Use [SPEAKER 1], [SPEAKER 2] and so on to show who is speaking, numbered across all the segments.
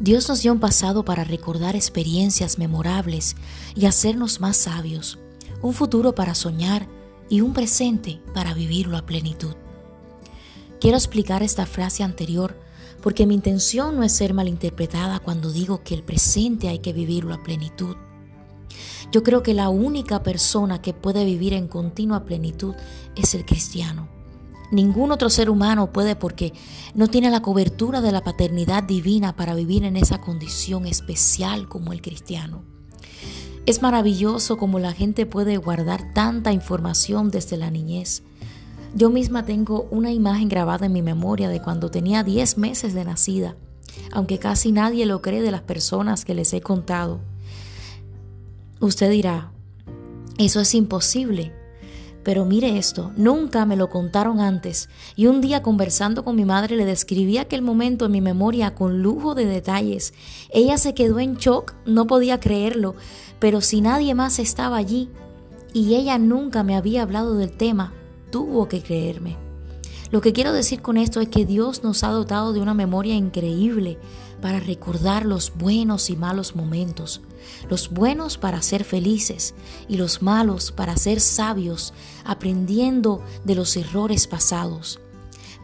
[SPEAKER 1] Dios nos dio un pasado para recordar experiencias memorables y hacernos más sabios, un futuro para soñar y un presente para vivirlo a plenitud. Quiero explicar esta frase anterior porque mi intención no es ser malinterpretada cuando digo que el presente hay que vivirlo a plenitud. Yo creo que la única persona que puede vivir en continua plenitud es el cristiano. Ningún otro ser humano puede porque no tiene la cobertura de la paternidad divina para vivir en esa condición especial como el cristiano. Es maravilloso como la gente puede guardar tanta información desde la niñez. Yo misma tengo una imagen grabada en mi memoria de cuando tenía 10 meses de nacida, aunque casi nadie lo cree de las personas que les he contado. Usted dirá, eso es imposible. Pero mire esto, nunca me lo contaron antes y un día conversando con mi madre le describí aquel momento en mi memoria con lujo de detalles. Ella se quedó en shock, no podía creerlo, pero si nadie más estaba allí y ella nunca me había hablado del tema, tuvo que creerme. Lo que quiero decir con esto es que Dios nos ha dotado de una memoria increíble para recordar los buenos y malos momentos, los buenos para ser felices y los malos para ser sabios, aprendiendo de los errores pasados.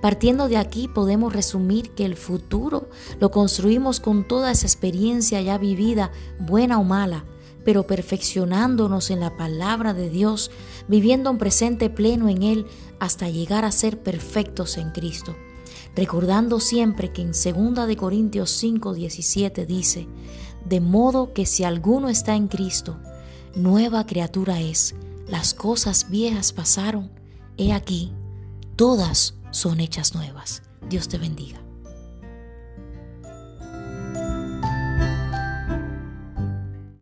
[SPEAKER 1] Partiendo de aquí podemos resumir que el futuro lo construimos con toda esa experiencia ya vivida, buena o mala, pero perfeccionándonos en la palabra de Dios, viviendo un presente pleno en Él hasta llegar a ser perfectos en Cristo. Recordando siempre que en 2 de Corintios 5, 17 dice, de modo que si alguno está en Cristo, nueva criatura es, las cosas viejas pasaron, he aquí, todas son hechas nuevas. Dios te bendiga.